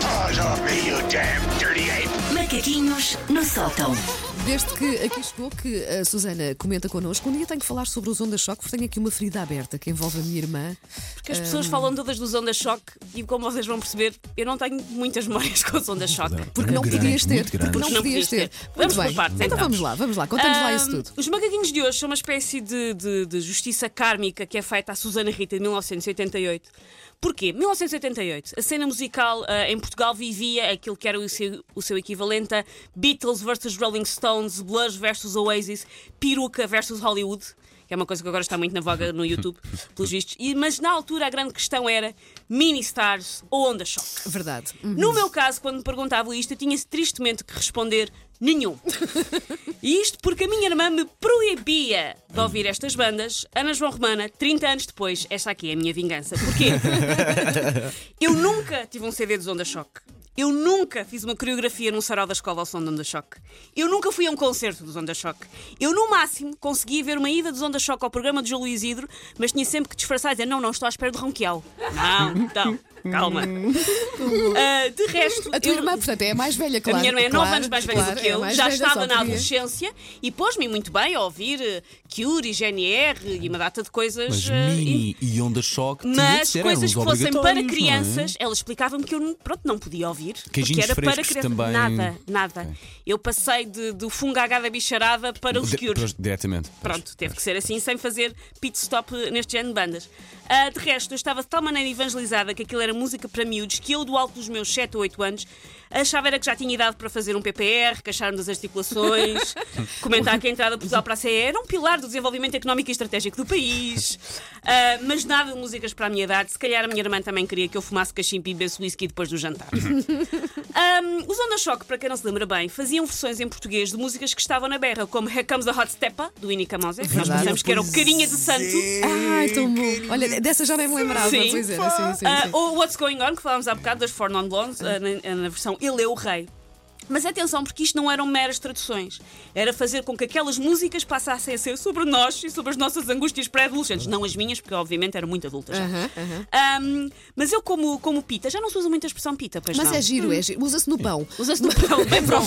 paws off me, you damn dirty ape! Macaquinhos no sótão. Desde que aqui chegou que a Susana comenta connosco, um dia tenho que falar sobre os ondas choque, porque tenho aqui uma ferida aberta que envolve a minha irmã. Porque as pessoas falam todas dos ondas choque e, como vocês vão perceber, eu não tenho muitas memórias com os ondas choque. Porque Um não grande, podias ter. Porque não Porque não podias ter. Vamos por partes, então, então. vamos lá, vamos lá, conta-nos lá isso tudo. Os macaquinhos de hoje são uma espécie de, de- de justiça kármica que é feita à Susana Rita de 1988. Porquê? 1988, a cena musical ah, em Portugal vivia aquilo que era o seu, o seu equivalente a Beatles versus Rolling Stones, Blues versus Oasis, Peruca versus Hollywood. Que é uma coisa que agora está muito na voga no YouTube, pelos vistos. E, mas na altura a grande questão era mini stars ou onda choque. Verdade. Hum. No meu caso, quando me perguntavam isto, eu tinha tristemente que responder nenhum. E isto porque a minha irmã me proibia de ouvir estas bandas. Ana João Romana, 30 anos depois, esta aqui é a minha vingança. Porquê? Eu nunca tive um CD de Onda Choque. Eu nunca fiz uma coreografia num sarau da escola ao som de Onda Choque. Eu nunca fui a um concerto dos Onda Choque. Eu, no máximo, conseguia ver uma ida dos Onda Choque ao programa de João Luís Hidro, mas tinha sempre que disfarçar e dizer: Não, não, estou à espera de Ronquial. Não, então, calma. Ah, de resto, A tua eu- irmã, portanto, é a mais velha, claro. a minha irmã é 9 claro, anos mais velha claro, do que é eu, mais já estava na adolescência e pôs-me muito bem a ouvir eh, Cure e GNR e uma data de coisas. Mas eh, mini e onda choque mas ser, coisas que fossem para é? crianças, ela explicava-me que eu não- pronto, não podia ouvir. Porque era para crianças. também. Nada, nada. Eu passei de, do fungagá da bicharada para os De- Cure. Diretamente. Pronto, teve que ser assim, sem fazer pit stop neste género de bandas. Ah, de resto, eu estava de tal maneira evangelizada que aquilo era música para miúdos que eu, do alto dos meus 7 ou 8 anos, achava era que já tinha idade para fazer um PPR, queixar-me das articulações, comentar que a entrada Portugal para a CE era um pilar do desenvolvimento económico e estratégico do país. Ah, mas nada de músicas para a minha idade. Se calhar a minha irmã também queria que eu fumasse cachimbo e bebesse whisky depois do jantar. Um, os Onda Choque, para quem não se lembra bem, faziam versões em português de músicas que estavam na berra, como Here Comes the Hot Steppa, do Inica Mose, que nós pensamos que era o carinha de santo. Ai, tão bom. Olha, dessa já nem me lembrava. Sim. Pois era, sim, sim. Ah, sim. ou What's Going On, que falámos há bocado, das Four Non Blondes, ah, na, na versão Ele é o Rei. Mas atenção, porque isto não eram meras traduções. Era fazer com que aquelas músicas passassem a ser sobre nós e sobre as nossas angústias pré-adolescentes. Não as minhas, porque obviamente eram muito adultas. já. Aham, aham. Um, mas eu, como, como pita, já não se usa muito a expressão pita, pois Mas não. é giro, é giro. Usa-se no pão. Usa-se no pão, bem bom.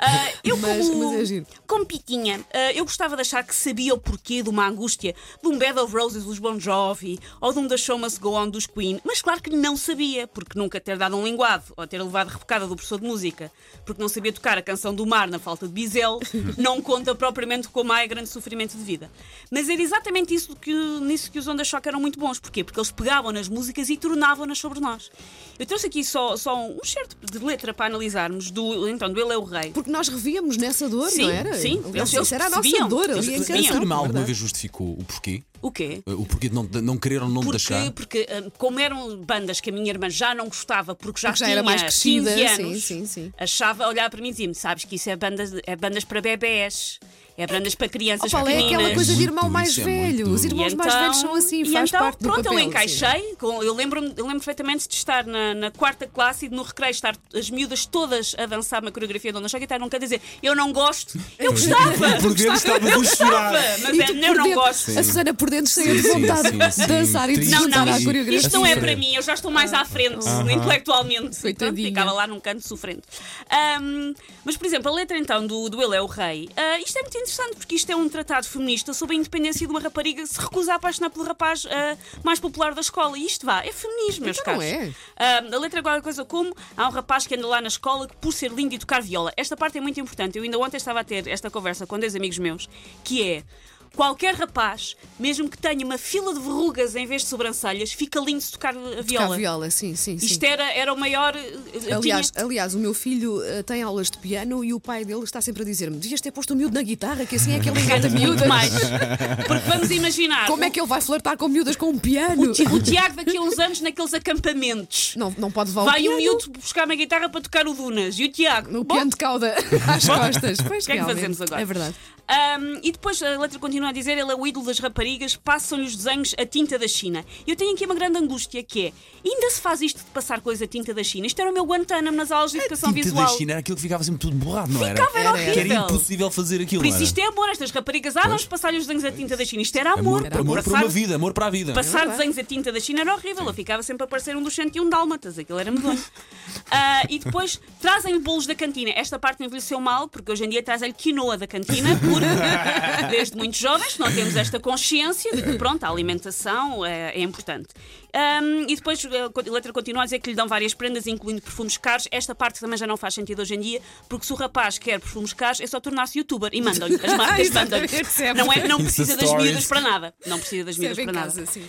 Ah, eu Mas- como, mas é giro. como pitinha, ah, eu gostava de achar que sabia o porquê de uma angústia de um Bed of Roses dos Bon Jovi ou de um The Show Must Go On dos Queen, mas claro que não sabia, porque nunca ter dado um linguado ou ter levado rebocada do professor de música, porque não sabia tocar a canção do mar na falta de bisel, não conta propriamente como há grande sofrimento de vida. Mas era exatamente isso que, nisso que os Onda Choque eram muito bons. Porquê? Porque eles pegavam nas músicas e tornavam-nas sobre nós. Eu trouxe aqui só, só um certo de letra para analisarmos do, então, do Ele é o Rei. Porque nós revíamos nessa dor, Sim, não era? sim. Eles- eles isso era a nossa dor Eles canção. irmã alguma verdade. vez justificou o porquê? O quê? O porquê de não, de não querer ou não Porque, deixar? porque ah, como eram bandas que a minha irmã já não gostava porque já, Porque já tinha era mais crescida, 15 sim, anos, sim, sim. Achava, olhava para mim e dizia-me: sabes que isso é bandas, é bandas para bebés, é bandas para crianças Opa, é pequeninas. aquela coisa de irmão mais é velho. Os irmãos E mais então- velhos são assim, e faz então, parte do pronto, papel. eu sim. encaixei. com- eu lembro-me eu lembro perfeitamente de estar na, na quarta classe e no recreio estar as miúdas todas a dançar uma coreografia de Onda Choque e estar não quer dizer eu não gosto. Eu gostava! Por dentro estava a chorar. Mas é, eu não dentro- gosto. A Susana por dentro cheia de Sim, sim, vontade sim, de sim. dançar e de. Não, não, isto, coreografia. isto não é para mim, eu já estou mais à frente, intelectualmente. Coitadinha. Ficava lá num canto sofrendo. Ahm, mas, por exemplo, a letra então do, do Ele é o Rei, ah, isto é muito interessante porque isto é um tratado feminista sobre a independência de uma rapariga que se recusa a apaixonar pelo rapaz ah, mais popular da escola. E isto vá, é feminismo, meus Então não caros. é. Ah, a letra é qualquer coisa como há um rapaz que anda lá na escola que, por ser lindo e tocar viola. Esta parte é muito importante. Eu ainda ontem estava a ter esta conversa com dois amigos meus, que é. Qualquer rapaz, mesmo que tenha uma fila de verrugas em vez de sobrancelhas, fica lindo se tocar a Tocar viola. viola, sim, sim, sim. Isto era, era o maior. eh, Aliás, tinha- aliás, o meu filho eh, tem aulas de piano e o pai dele está sempre a dizer-me: devias ter posto o miúdo na guitarra, que assim é que ele engata miúdas. mais. Porque vamos imaginar. Como é que ele vai flertar com miúdas com um piano? o, o Tiago daqui a uns anos naqueles acampamentos. Não, não pode levar Vai o um miúdo buscar uma guitarra para tocar o Dunas. E o Tiago. O piano de cauda às costas. Pois O que é que fazemos agora? É verdade. Ahm, e depois a letra continua continua a dizer, ele é o ídolo das raparigas, passam-lhe os desenhos a tinta da China. E eu tenho aqui uma grande angústia que é, ainda se faz isto de passar coisa a tinta da China? Isto era o meu Guantánamo nas aulas de educação Tinta visual. da China era aquilo que ficava sempre tudo borrado, não era? Ficava, era Era, era. Que era horrível. impossível fazer aquilo. Por isso isto é amor, estas raparigas, ah, vamos passar-lhe os desenhos a tinta da China. Isto era amor. era? amor, amor por Passar- uma vida, amor para a vida. Passar desenhos a tinta da China era horrível. Eu ficava sempre a parecer um dos 101 dálmatas. Aquilo era medonho. Ah, e depois trazem bolos da cantina. Esta parte envelheceu mal, porque hoje em dia trazem-lhe quinoa da cantina, porque desde muito jovens não temos esta consciência de que, pronto, a alimentação é, é importante. Ahm, e depois a letra continua a dizer que lhe dão várias prendas, incluindo perfumes caros. Esta parte também já não faz sentido hoje em dia, porque se o rapaz quer perfumes caros, é só tornar-se youtuber e mandam-lhe. As marcas mandam-lhe. Recebe. Não, é, não precisa das miúdas para nada. Não precisa das miúdas Recebe para nada. casa, sim.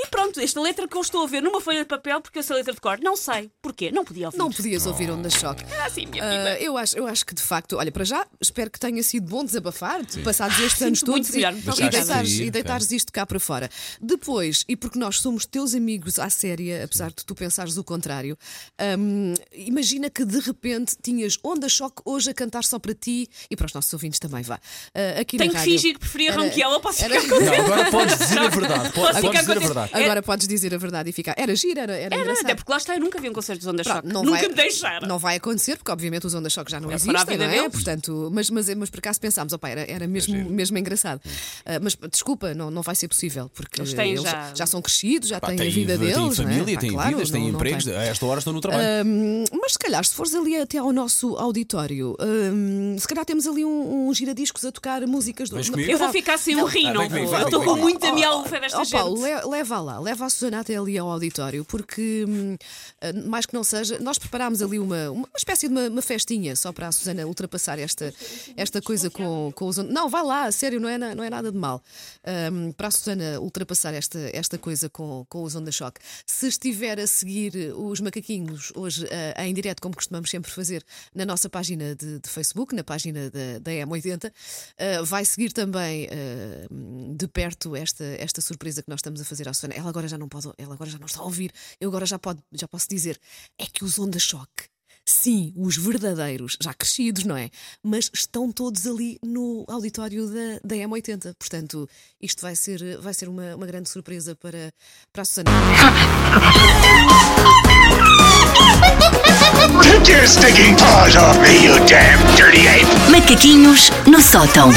E pronto, esta letra que eu estou a ver numa folha de papel, porque eu sei a letra de cor, não sei. Porquê? Não podia ouvir. Não podias ouvir onda choque. Ah, sim, minha Ah, vida. eu, acho, eu acho que de facto, olha, para já, espero que tenha sido bom desabafar, passados estes anos Sinto muito todos e, melhor. e Deixaste deitares, e deitares isto cá para fora. Depois, e porque nós somos teus amigos à séria, apesar de tu pensares o contrário, hum, imagina que de repente tinhas onda choque hoje a cantar só para ti e para os nossos ouvintes também, vá. Ah, aqui Tenho na que rádio. fingir que preferia Era- Ronquiel, eu posso era- ficar contente. Não, agora podes dizer a verdade. Posso Podes, ficar dizer a contente. verdade. Agora podes dizer a verdade e ficar. Era gira, era, era, Era, engraçado. até porque lá está, eu nunca vi um concerto de Onda Choque. não Nunca vai, me deixaram. Não vai acontecer, porque obviamente os Onda Choque já não É existem, não é? deles. Portanto, mas, mas, mas por acaso pensámos, opa, era, era mesmo, mesmo engraçado. Ah, mas desculpa, não, não vai ser possível, porque Eles têm já- são crescidos, já Pá, têm têm, a vida têm deles. família, não é? Pá, têm claro, vidas, têm não- não empregos. tem. A esta hora estão no trabalho. Hum, mas se calhar, se fores ali até ao nosso auditório, hum, se calhar temos ali um, um giradiscos a tocar músicas do. Não? Eu vou não, ficar sem um não, rim, Ah, não comigo, vou. Eu estou com muita miel fé desta gente. Paulo, le- leva lá, leva a Susana até ali ao auditório, porque hum, ah, mais que não seja, nós preparámos ali uma, uma espécie de uma, uma festinha só para a Susana ultrapassar esta, esta coisa com, com os. Não, vai lá, sério, não é, não é nada de mal. Hum, para a Susana ultrapassar esta, esta coisa com, com os Onda Choque. Se estiver a seguir os macaquinhos hoje ah, em direto, como costumamos sempre fazer, na nossa página de, de Facebook, na página da, da M80, ah, vai seguir também ah, de perto esta, esta surpresa que nós estamos a fazer à Susana. Ela agora já não pode, ela agora já não está a ouvir. Eu agora já, pode, já posso dizer, é que os Onda Choque. Sim, os verdadeiros, já crescidos, não é? Mas estão todos ali no auditório da, da M80. Portanto, isto vai ser, vai ser uma, uma grande surpresa para, para a Susana. Take your stinking paws off me, you damn dirty ape! Macaquinhos no sótão.